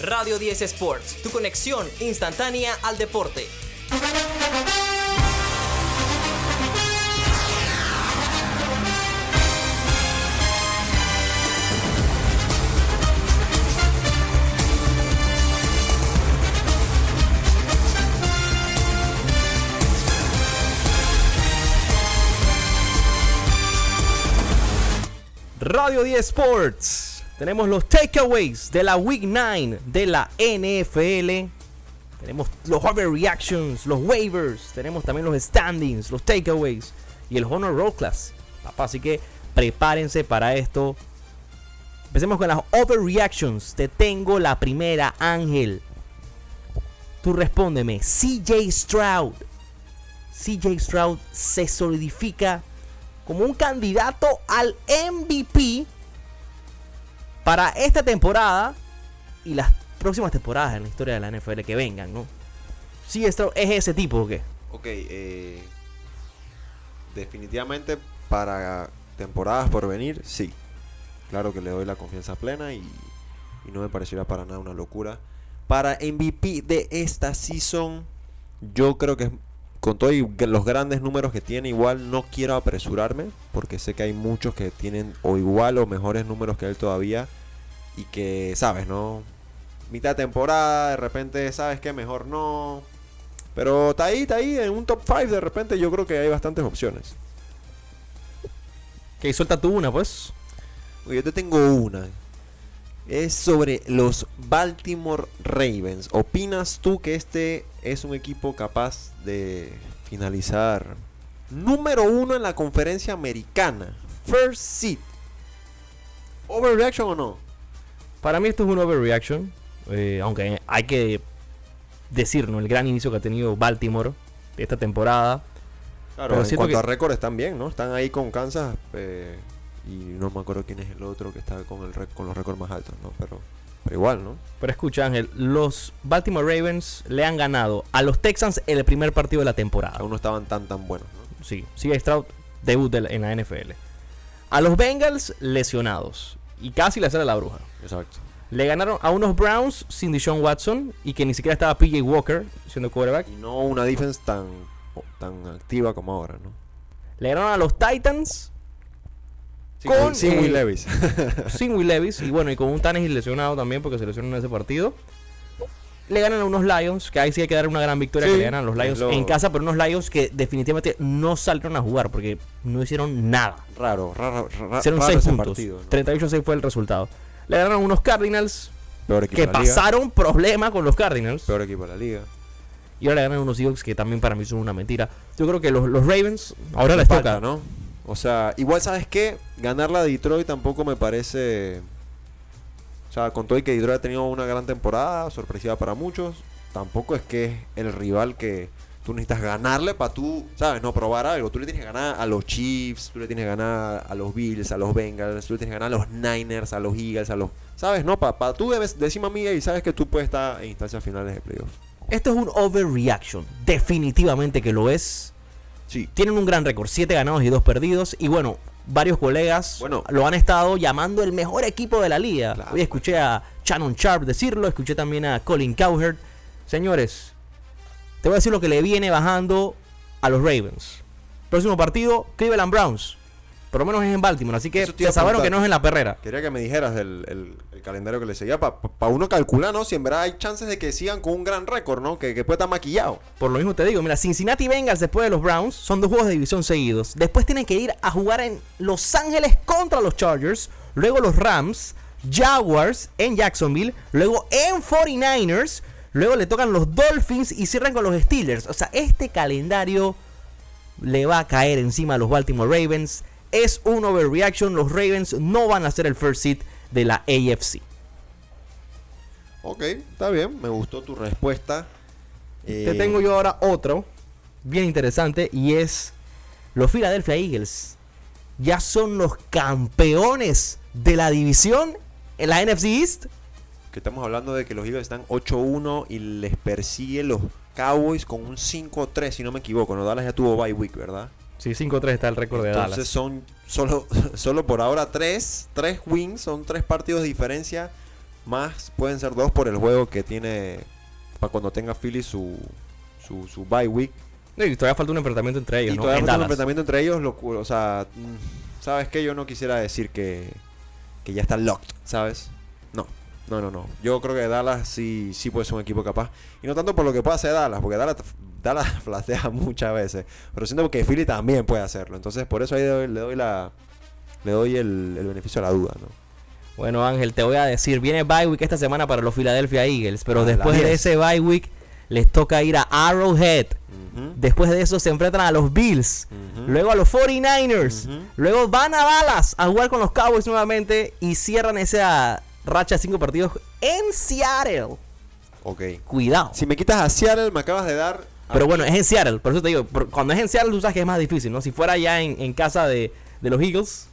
Radio 10 Sports, tu conexión instantánea al deporte. Radio 10 Sports. Tenemos los takeaways de la Week 9 de la NFL. Tenemos los overreactions, los waivers. Tenemos también los standings, los takeaways y el Honor Roll Class. Papá, así que prepárense para esto. Empecemos con las overreactions. Te tengo la primera, Ángel. Tú respóndeme. CJ Stroud. CJ Stroud se solidifica como un candidato al MVP para esta temporada y las próximas temporadas en la historia de la NFL que vengan, ¿no? Sí, esto es ese tipo o qué? Ok, eh, definitivamente para temporadas por venir, sí. Claro que le doy la confianza plena y, y no me pareciera para nada una locura. Para MVP de esta season, yo creo que con todos los grandes números que tiene, igual no quiero apresurarme, porque sé que hay muchos que tienen o igual o mejores números que él todavía, y que, sabes, ¿no? Mitad de temporada, de repente, ¿sabes qué? Mejor no. Pero está ahí, está ahí, en un top 5 de repente yo creo que hay bastantes opciones. Que suelta tú una, pues. Yo te tengo una. Es sobre los Baltimore Ravens. ¿Opinas tú que este es un equipo capaz de finalizar número uno en la conferencia americana? First seed. ¿Overreaction o no? Para mí esto es un overreaction. eh, aunque hay que decir, ¿no? El gran inicio que ha tenido Baltimore esta temporada. Claro, Pero en cuanto que- a récord están bien, ¿no? Están ahí con Kansas eh, y no me acuerdo quién es el otro que está con, el con los récords más altos, ¿no? Pero, pero igual, ¿no? Pero escucha, Ángel, los Baltimore Ravens le han ganado a los Texans en el primer partido de la temporada. Aún no estaban tan tan buenos, ¿no? Sí, sigue Stroud, debut de la- en la NFL. A los Bengals lesionados. Y casi le sale la bruja. Exacto. Le ganaron a unos Browns sin Deshaun Watson y que ni siquiera estaba PJ Walker siendo quarterback. Y no una defense tan, tan activa como ahora, ¿no? Le ganaron a los Titans Sin, Con, Will- sin eh, Will Levis. sin Will Levis y bueno, y con un Tannehill lesionado también porque se lesionó en ese partido. Le ganan a unos Lions, que ahí sí hay que dar una gran victoria Sí, que le ganan a los Lions lo- en casa, pero unos Lions que definitivamente no salieron a jugar porque no hicieron nada. Raro, raro, raro. Hicieron raro 6 ese puntos. ¿no? 38-6 fue el resultado. Le ganaron unos Cardinals que pasaron problema con los Cardinals. Peor equipo de la liga. Y ahora le ganan unos Seahawks que también para mí son una mentira. Yo creo que los, los Ravens ahora les falta, toca. ¿no? O sea, igual sabes qué, ganar la de Detroit tampoco me parece. O sea, con todo y que Detroit ha tenido una gran temporada, sorpresiva para muchos, tampoco es que es el rival que tú necesitas ganarle para tú, ¿sabes? No probar algo. Tú le tienes que ganar a los Chiefs, tú le tienes que ganar a los Bills, a los Bengals, tú le tienes que ganar a los Niners, a los Eagles, a los. ¿Sabes? No, para tú debes decirme a mí y sabes que tú puedes estar en instancias finales de playoffs. Esto es un overreaction. Definitivamente que lo es. Sí. Tienen un gran récord, 7 ganados y 2 perdidos. Y bueno, varios colegas Bueno. lo han estado llamando el mejor equipo de la liga. Claro. Hoy escuché a Shannon Sharp decirlo, escuché también a Colin Cowherd. Señores, te voy a decir lo que le viene bajando a los Ravens. Próximo partido, Cleveland Browns. Por lo menos es en Baltimore, así que ya a sabrán que no es en la perrera. Quería que me dijeras el, el calendario que le seguía para uno calcular, ¿no? Si en verdad hay chances de que sigan con un gran récord, ¿no? Que, que pueda estar maquillado. Por lo mismo te digo, mira, Cincinnati Bengals después de los Browns son dos juegos de división seguidos. Después tienen que ir a jugar en Los Ángeles contra los Chargers, luego los Rams, Jaguars en Jacksonville, luego en 49ers, luego le tocan los Dolphins y cierran con los Steelers. O sea, este calendario le va a caer encima a los Baltimore Ravens. Es un overreaction, los Ravens no van a ser el first seed de la AFC. Ok, está bien, me gustó tu respuesta. Te Eh, tengo yo ahora otro, bien interesante, y es los Philadelphia Eagles. Ya son los campeones de la división en la NFC East. Que estamos hablando de que los Eagles están 8-1 y les persigue los Cowboys con un 5-3, si no me equivoco. No, Dallas ya tuvo bye week, ¿verdad? Sí, 5-3 está el récord de Entonces Dallas. son solo, solo por ahora tres, tres wins, son tres partidos de diferencia. más pueden ser dos por el juego que tiene para cuando tenga Philly su, su, su bye week. Y todavía falta un enfrentamiento entre ellos, y ¿no? todavía En falta un enfrentamiento entre ellos, lo o sea, mm, ¿sabes qué? Yo no quisiera decir que, que ya está locked, ¿sabes? No, no, no. Yo creo que Dallas sí, sí puede ser un equipo capaz. Y no tanto por lo que pueda hacer Dallas, porque Dallas, Dallas flastea muchas veces. Pero siento que Philly también puede hacerlo. Entonces, por eso ahí le doy, le doy la... Le doy el, el beneficio a la duda, ¿no? Bueno, Ángel, te voy a decir, viene bye week esta semana para los Philadelphia Eagles, pero después de 10. ese bye week les toca ir a Arrowhead. Después de eso se enfrentan a los Bills, luego a los 49ers, Ujú. luego van a Dallas a jugar con los Cowboys nuevamente y cierran esa racha de cinco partidos en Seattle. Ok. Cuidado. Si me quitas a Seattle, me acabas de dar... Pero bueno, es en Seattle, por eso te digo, por- cuando es en Seattle tú sabes que es más difícil, ¿no? Si fuera ya en, en casa de, de los Eagles,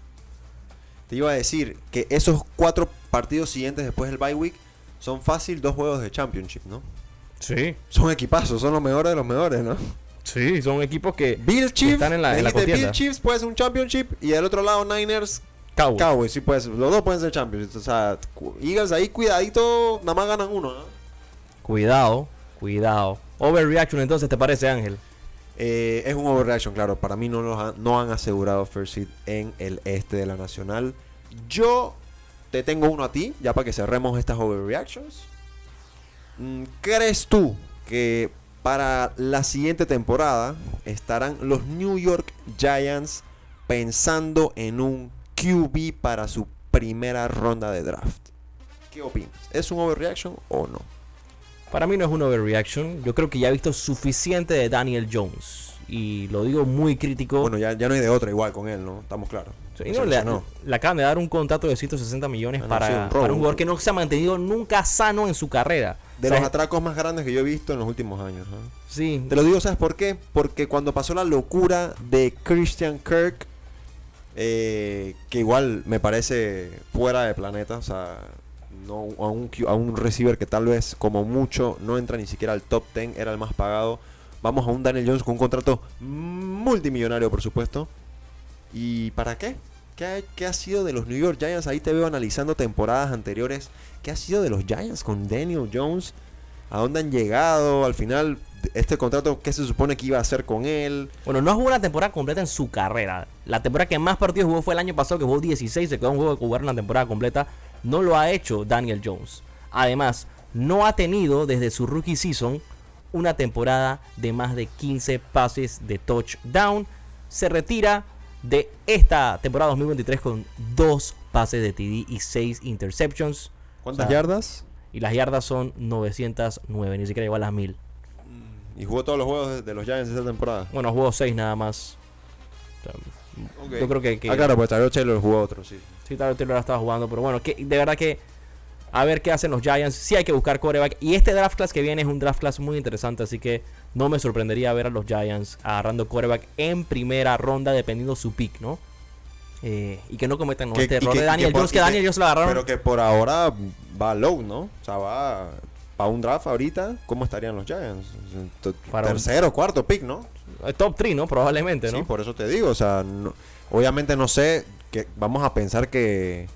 Te iba a decir que esos cuatro partidos siguientes después del bye week son fácil dos juegos de championship, ¿no? sí, Son equipazos, son los mejores de los mejores, ¿no? sí, son equipos que Bill Chiefs, están en la- en la dijiste, contienda. Bill Chiefs puede ser un championship y del otro lado Niners, Cowboys. Cowboys, sí puede ser. Los dos pueden ser champions. O sea, Eagles ahí cuidadito, nada más ganan uno, ¿no? Cuidado, cuidado. Overreaction entonces, ¿te parece, Ángel? Eh, es un overreaction, claro. Para mí no, los han- no han asegurado first seed en el este de la Nacional. Yo te tengo uno a ti, ya para que cerremos estas overreactions. Mm, ¿Crees tú que para la siguiente temporada estarán los New York Giants pensando en un QB para su primera ronda de draft? ¿Qué opinas? ¿Es un overreaction o no? Para mí no es un overreaction. Yo creo que ya he visto suficiente de Daniel Jones. Y lo digo muy crítico. Bueno, ya, ya no hay de otra igual con él, ¿no? Estamos claros. Sí, no, le, le acaban de dar un contrato de 160 millones Ah, no, para, sí, un robo. para un jugador que no se ha mantenido nunca sano en su carrera. De los atracos más grandes que yo he visto en los últimos años. Sí, Te lo digo, ¿sabes por qué? Porque cuando pasó la locura de Christian Kirk, eh, que igual me parece fuera de planeta, o sea, no a un, a un receiver que tal vez como mucho no entra ni siquiera al top 10, era el más pagado. Vamos a un Daniel Jones con un contrato multimillonario, por supuesto. ¿Y para qué? ¿Qué qué ha sido de los New York Giants? Ahí te veo analizando temporadas anteriores. ¿Qué ha sido de los Giants con Daniel Jones? ¿A dónde han llegado? Al final, este contrato, ¿qué se supone que iba a hacer con él? Bueno, no jugó una temporada completa en su carrera. La temporada que más partidos jugó fue el año pasado, que jugó 16, se quedó un juego de jugar una temporada completa. No lo ha hecho Daniel Jones. Además, no ha tenido desde su rookie season una temporada de más de 15 pases de touchdown. Se retira de esta temporada 2023 con dos pases de TD y 6 interceptions. ¿Cuántas O sea, yardas? Y las yardas son 909, ni siquiera llegó a las 1000. Y jugó todos los juegos de, los Giants esta temporada. Bueno, jugó 6 nada más. Yo creo que, que Ah, claro, pues Tyrod Taylor jugó otro, sí. sí, Tyler Taylor la estaba jugando, pero bueno, que de verdad que a ver qué hacen los Giants. Sí hay que buscar quarterback. Y este draft class que viene es un draft class muy interesante, así que no me sorprendería ver a los Giants agarrando quarterback en primera ronda, dependiendo su pick, ¿no? Eh, y que no cometan. Que- este error que- de Daniel Jones, que que- Daniel Jones lo agarraron. Pero que por ahora va low, ¿no? O sea, va para un draft ahorita. ¿Cómo estarían los Giants? Un- Tercero, cuarto pick, ¿no? eh, Top 3, ¿no? Probablemente, ¿no? Sí, por eso te digo. O sea, no- obviamente no sé. que Vamos a pensar que.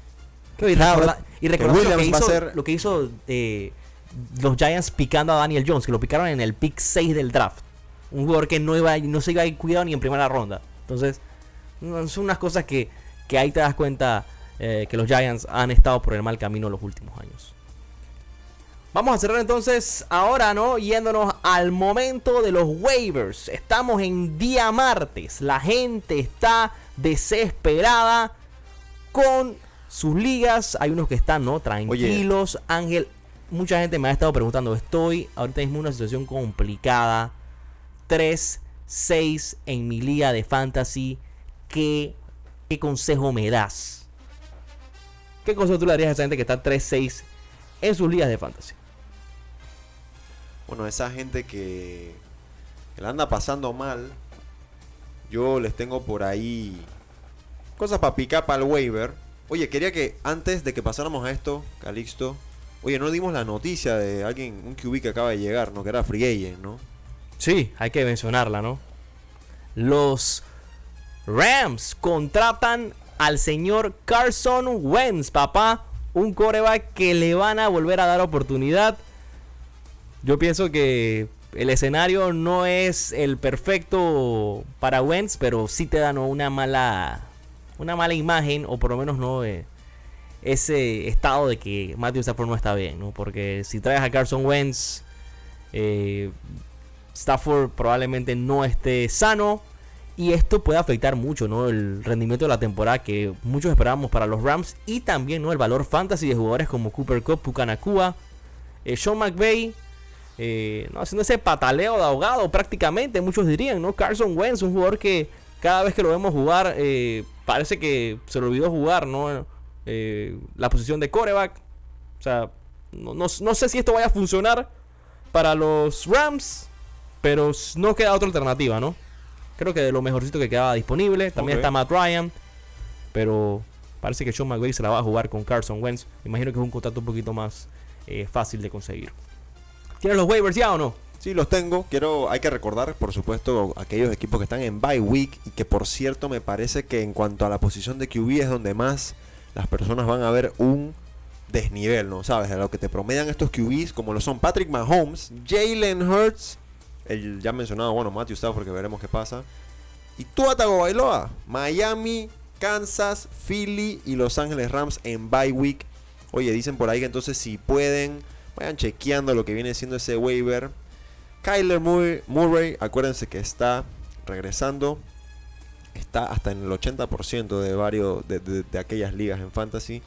Y recorda- y que recordar lo que Williams va a hizo, ser- lo que hizo eh, los Giants picando a Daniel Jones, que lo picaron en el pick 6 del draft. Un jugador que no, iba, no se iba a ir cuidado ni en primera ronda. Entonces, son unas cosas que, que ahí te das cuenta eh, que los Giants han estado por el mal camino los últimos años. Vamos a cerrar entonces ahora, ¿no? Yéndonos al momento de los waivers. Estamos en día martes. La gente está desesperada con sus ligas. Hay unos que están, ¿no? Tranquilos. Ángel, mucha gente me ha estado preguntando. Estoy ahorita mismo en una situación complicada. 3, 6 en mi liga de fantasy. ¿Qué, qué consejo me das? ¿Qué consejo tú le darías a esa gente que está 3, 6 en sus ligas de fantasy? Bueno, esa gente que, que la anda pasando mal, yo les tengo por ahí cosas para picar para el waiver. Oye, quería que antes de que pasáramos a esto, Calixto, oye, no dimos la noticia de alguien, un QB que acaba de llegar, ¿no? Que era Free ¿no? Sí, hay que mencionarla, ¿no? Los Rams contratan al señor Carson Wentz, papá. un coreback que le van a volver a dar oportunidad. Yo pienso que el escenario no es el perfecto para Wentz, pero sí te dan una mala una mala imagen o por lo menos no eh, ese estado de que Matthew Stafford no está bien, ¿no? Porque si traes a Carson Wentz, eh, Stafford probablemente no esté sano y esto puede afectar mucho, ¿no? El rendimiento de la temporada que muchos esperábamos para los Rams y también, ¿no? El valor fantasy de jugadores como Cooper Cup, Pucanacua, eh, Sean McVay, eh, ¿no? haciendo ese pataleo de ahogado prácticamente, muchos dirían, ¿no? Carson Wentz, un jugador que cada vez que lo vemos jugar, eh, parece que se le olvidó jugar, ¿no? la posición de coreback. O sea, no, no sé si esto vaya a funcionar para los Rams, pero no queda otra alternativa, ¿no? Creo que de lo mejorcito que quedaba disponible. También está Matt Ryan. Pero parece que Sean McVay se la va a jugar con Carson Wentz. Imagino que es un contrato un poquito más eh, fácil de conseguir. ¿Tienes los waivers ya o no? Sí, los tengo. Quiero, hay que recordar, por supuesto, aquellos equipos que están en bye week y que, por cierto, me parece que en cuanto a la posición de QB es donde más las personas van a ver un desnivel, ¿no? ¿Sabes? De lo que te promedian estos QBs, como lo son Patrick Mahomes, Jalen Hurts el ya mencionado, bueno, Matthew Stafford, que veremos qué pasa. Y tú, Atago Bailoa, Miami, Kansas, Philly y Los Ángeles Rams en bye week. Oye, dicen por ahí que entonces si pueden, vayan chequeando lo que viene siendo ese waiver. Kyler Murray, acuérdense que está regresando. Está hasta en el 80% de varios de aquellas ligas en fantasy.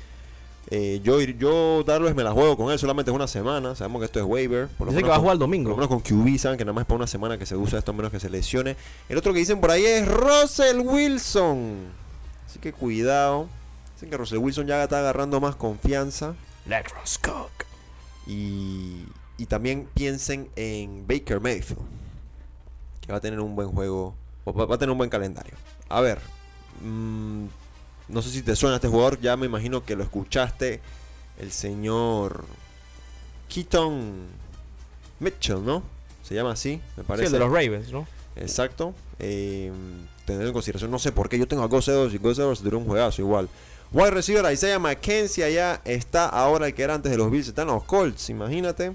Eh, yo, yo darles me la juego con él, solamente es una semana. Sabemos que esto es waiver. Por lo Dice que va a jugar el domingo. Por lo menos con QB, saben que nada más es para una semana que se usa esto, a menos que se lesione. El otro que dicen por ahí es Russell Wilson. Así que cuidado. Dicen que Russell Wilson ya está agarrando más confianza. Let Ross cook. Y, y también piensen en Baker Mayfield. Que va a tener un buen juego. Va, va a tener un buen calendario. A ver. Mmm, no sé si te suena este jugador, ya me imagino que lo escuchaste. El señor Keaton Mitchell, ¿no? Se llama así, me parece. Sí, el de los Ravens, ¿no? Exacto. Eh, tener en consideración, no sé por qué yo tengo a Gus y Gus Edwards dio un juegazo igual. Wide receiver Isaiah McKenzie allá está ahora el que era antes de los Bills, están los Colts, imagínate.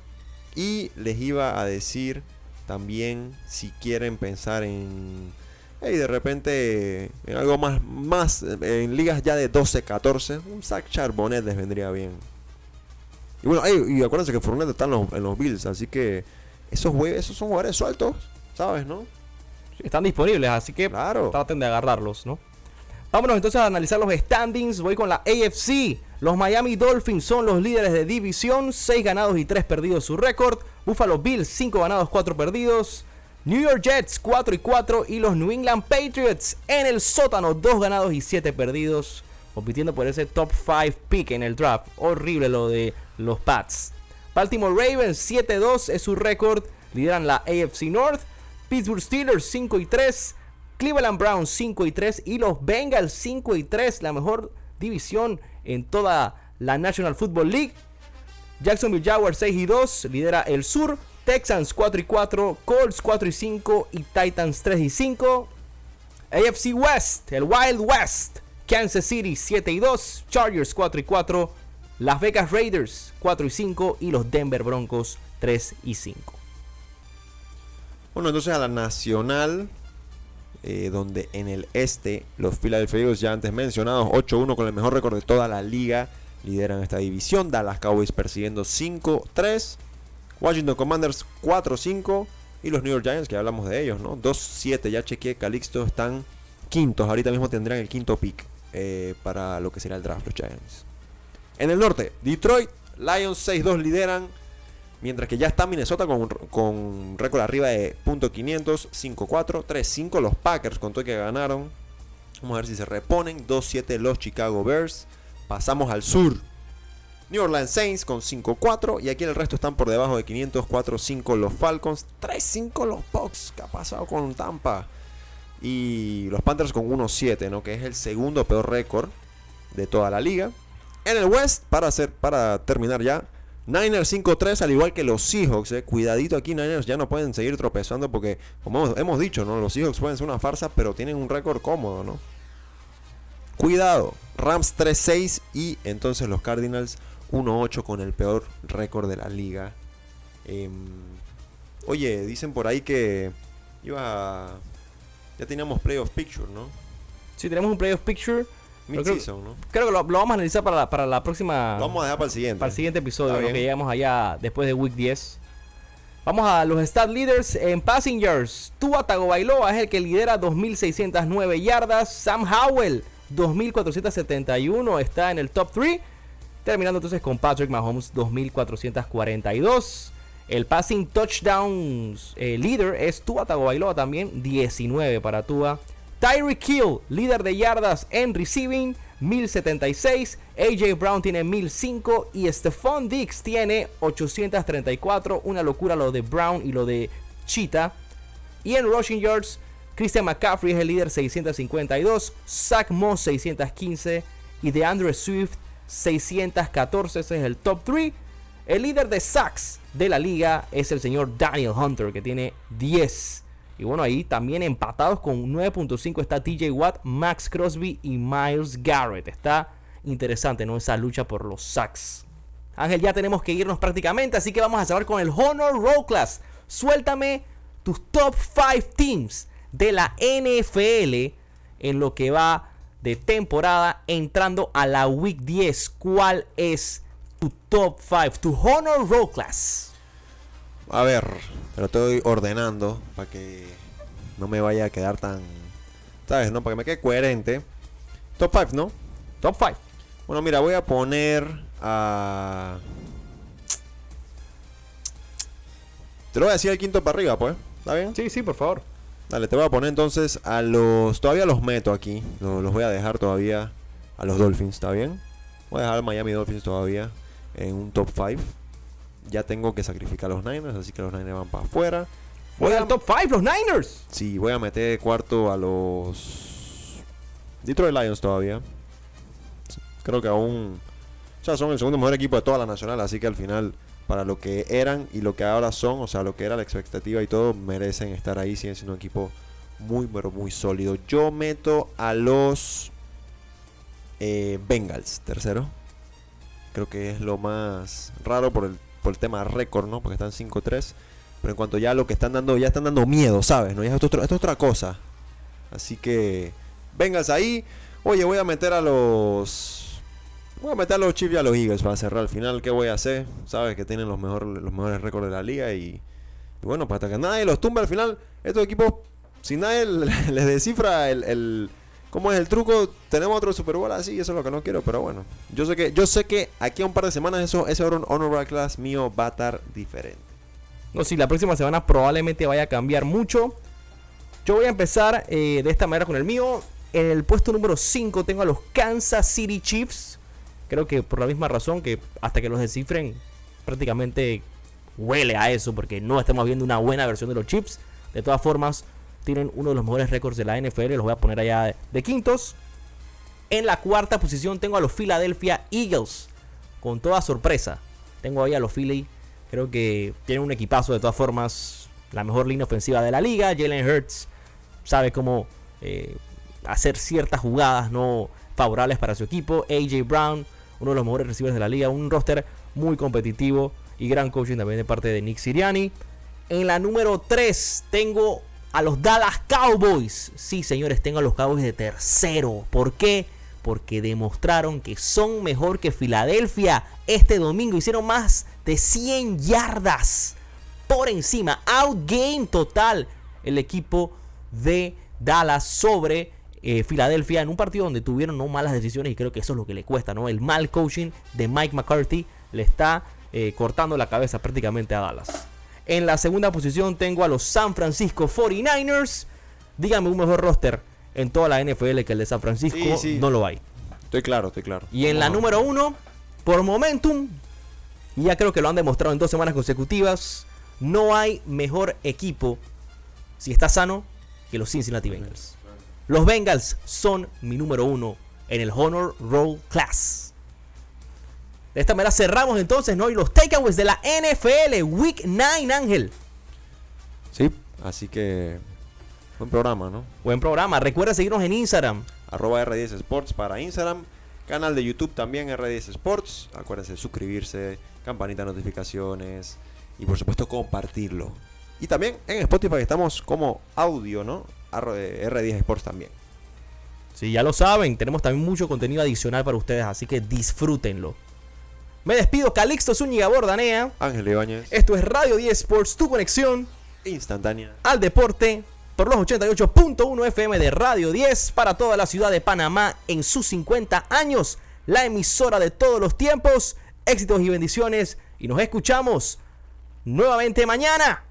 Y les iba a decir también si quieren pensar en y de repente en algo más, más en ligas ya de 12-14, un Zach Charbonnet les vendría bien. Y bueno, y acuérdense que Fournette está en los, en los Bills, así que esos, esos son jugadores sueltos, ¿sabes, no? Están disponibles, así que claro. traten de agarrarlos, ¿no? Vámonos entonces a analizar los standings. Voy con la AFC. Los Miami Dolphins son los líderes de división, 6 ganados y 3 perdidos su récord. Buffalo Bills, 5 ganados, 4 perdidos. New York Jets 4 y 4 y los New England Patriots en el sótano 2 ganados y 7 perdidos compitiendo por ese top 5 pick en el draft. Horrible lo de los Pats. Baltimore Ravens 7-2 es su récord, lideran la AFC North. Pittsburgh Steelers 5 y 3, Cleveland Browns 5 y 3 y los Bengals 5 y 3, la mejor división en toda la National Football League. Jacksonville Jaguars 6 y 2, lidera el sur. Texans 4 y 4, Colts 4 y 5 y Titans 3 y 5. AFC West, el Wild West, Kansas City 7 y 2, Chargers 4 y 4, Las Vegas Raiders 4 y 5 y los Denver Broncos 3 y 5. Bueno, entonces a la nacional, eh, donde en el este los Philadelphia Eagles ya antes mencionados, 8-1 con el mejor récord de toda la liga, lideran esta división. Dallas Cowboys persiguiendo 5-3. Washington Commanders 4-5 y los New York Giants, que hablamos de ellos, ¿no? 2-7, ya chequeé, Calixto están quintos, ahorita mismo tendrán el quinto pick eh, para lo que será el draft, los Giants. En el norte, Detroit, Lions 6-2 lideran, mientras que ya está Minnesota con, con récord arriba de .500, 5-4, 3-5 los Packers con todo que ganaron. Vamos a ver si se reponen, 2-7 los Chicago Bears. Pasamos al sur, New Orleans Saints con 5-4 y aquí el resto están por debajo de 500, 4-5 los Falcons, 3-5 los Bucks, ¿qué ha pasado con Tampa? Y los Panthers con 1-7, ¿no? que es el segundo peor récord de toda la liga. En el West, para, hacer, para terminar ya, Niners 5-3, al igual que los Seahawks. Eh. Cuidadito aquí, Niners ya no pueden seguir tropezando porque, como hemos dicho, ¿no? los Seahawks pueden ser una farsa, pero tienen un récord cómodo. ¿no? Cuidado, Rams 3-6 y entonces los Cardinals 1-8 con el peor récord de la liga. Em, oye, dicen por ahí que iba ya teníamos playoff picture, ¿no? Sí, tenemos un playoff picture. Mid creo- season, ¿no? Creo que lo, lo vamos a analizar para la, para la próxima. Lo vamos a dejar para el siguiente. para el siguiente episodio, lo que llegamos allá después de Week 10. Vamos a los stat leaders en passengers. Tua Tagovailoa es el que lidera 2.609 yardas. Sam Howell 2.471 está en el top 3. Terminando entonces con Patrick Mahomes 2.442. El passing touchdowns eh, leader es Tua Tagovailoa también 19 para Tua. Tyreek Hill, líder de yardas en receiving, 1076. AJ Brown tiene 1005 y Stephon Diggs tiene 834. Una locura lo de Brown y lo de Cheetah. Y en rushing yards, Christian McCaffrey es el líder 652, Zach Moss 615 y DeAndre Swift 614. Ese es el top 3. El líder de sacks de la liga es el señor Daniel Hunter que tiene 10. Y bueno, ahí también empatados con 9.5 está TJ Watt, Max Crosby y Miles Garrett. Está interesante, ¿no? Esa lucha por los sacks. Ángel, ya tenemos que irnos prácticamente, así que vamos a cerrar con el Honor Roll Class. Suéltame tus top 5 teams de la NFL en lo que va de temporada entrando a la Week 10. ¿Cuál es tu top 5? Tu Honor Roll Class. A ver, te lo estoy ordenando para que no me vaya a quedar tan. ¿Sabes? No, para que me quede coherente. Top 5, ¿no? Top 5. Bueno, mira, voy a poner a. Te lo voy a decir el quinto para arriba, pues. ¿Está bien? Sí, sí, por favor. Dale, te voy a poner entonces a los. Todavía los meto aquí. Lo- Los voy a dejar todavía a los Dolphins, ¿está bien? Voy a dejar Miami Dolphins todavía en un top 5. Ya tengo que sacrificar a los Niners, así que los Niners van para afuera. Voy al top 5, los Niners. sí, voy a meter cuarto a los Detroit Lions todavía. Creo que aún. O sea, son el segundo mejor equipo de toda la nacional, así que al final, para lo que eran y lo que ahora son, o sea, lo que era la expectativa y todo, merecen estar ahí. Siguen siendo un equipo muy, pero muy sólido. Yo meto a los eh, Bengals, tercero. Creo que es lo más raro por el, por el tema récord, ¿no? Porque están 5-3. Pero en cuanto ya lo que están dando, ya están dando miedo, ¿sabes? ¿No? Ya esto, es otra cosa. Así que, Bengals ahí. Oye, voy a meter a los. Voy a meter a los Chiefs y a los Eagles para cerrar al final. ¿Qué voy a hacer? Sabes que tienen los, los mejores récords de la liga. Y, y bueno, para que nadie los tumbe al final, estos equipos, si nadie les descifra el- cómo es el truco, tenemos otro Super Bowl así. Eso es lo que no quiero. Pero bueno, yo sé que, yo sé que aquí a un par de semanas eso, ese honor, honor class mío va a estar diferente. No, si la próxima semana probablemente vaya a cambiar mucho. Yo voy a empezar eh, de esta manera con el mío. En el puesto número 5 tengo a los Kansas City Chiefs. Creo que por la misma razón que hasta que los descifren prácticamente huele a eso porque no estamos viendo una buena versión de los Chiefs. De todas formas, tienen uno de los mejores récords de la NFL. Los voy a poner allá de, quintos. En la cuarta posición tengo a los Philadelphia Eagles. Con toda sorpresa. Tengo ahí a los Philly. Creo que tienen un equipazo de todas formas. La mejor línea ofensiva de la liga. Jalen Hurts sabe cómo eh, hacer ciertas jugadas no favorables para su equipo. AJ Brown, uno de los mejores receivers de la liga. Un roster muy competitivo y gran coaching también de parte de Nick Siriani. En la número 3 tengo a los Dallas Cowboys. Sí, señores, tengo a los Cowboys de tercero. ¿Por qué? Porque demostraron que son mejor que Filadelfia este domingo. Hicieron más de 100 yardas por encima. Outgame total el equipo de Dallas sobre eh, Filadelfia en un partido donde tuvieron no malas decisiones y creo que eso es lo que le cuesta, ¿no? El mal coaching de Mike McCarthy le está eh, cortando la cabeza prácticamente a Dallas. En la segunda posición tengo a los San Francisco 49ers. Dígame un mejor roster en toda la NFL que el de San Francisco. Sí, sí. No lo hay. Estoy claro, estoy claro. Y en la número uno, por momentum, y ya creo que lo han demostrado en dos semanas consecutivas, no hay mejor equipo, si está sano, que los Cincinnati Bengals. Los Bengals son mi número uno en el Honor Roll Class. De esta manera cerramos entonces, ¿no? Y los takeaways de la NFL, Week 9, Ángel. Sí, así que. Buen programa, ¿no? Buen programa. Recuerda seguirnos en Instagram, arroba R10 Sports para Instagram, canal de YouTube también R10 Sports. Acuérdense de suscribirse, campanita de notificaciones y por supuesto compartirlo. Y también en Spotify estamos como audio, ¿no? R10 Sports también. Sí, ya lo saben, tenemos también mucho contenido adicional para ustedes, así que disfrútenlo. Me despido, Calixto Zúñiga Bordanea. Ángel Ibáñez. Esto es Radio 10 Sports, tu conexión instantánea al deporte por los 88.1 FM de Radio 10 para toda la ciudad de Panamá en sus 50 años. La emisora de todos los tiempos. Éxitos y bendiciones. Y nos escuchamos nuevamente mañana.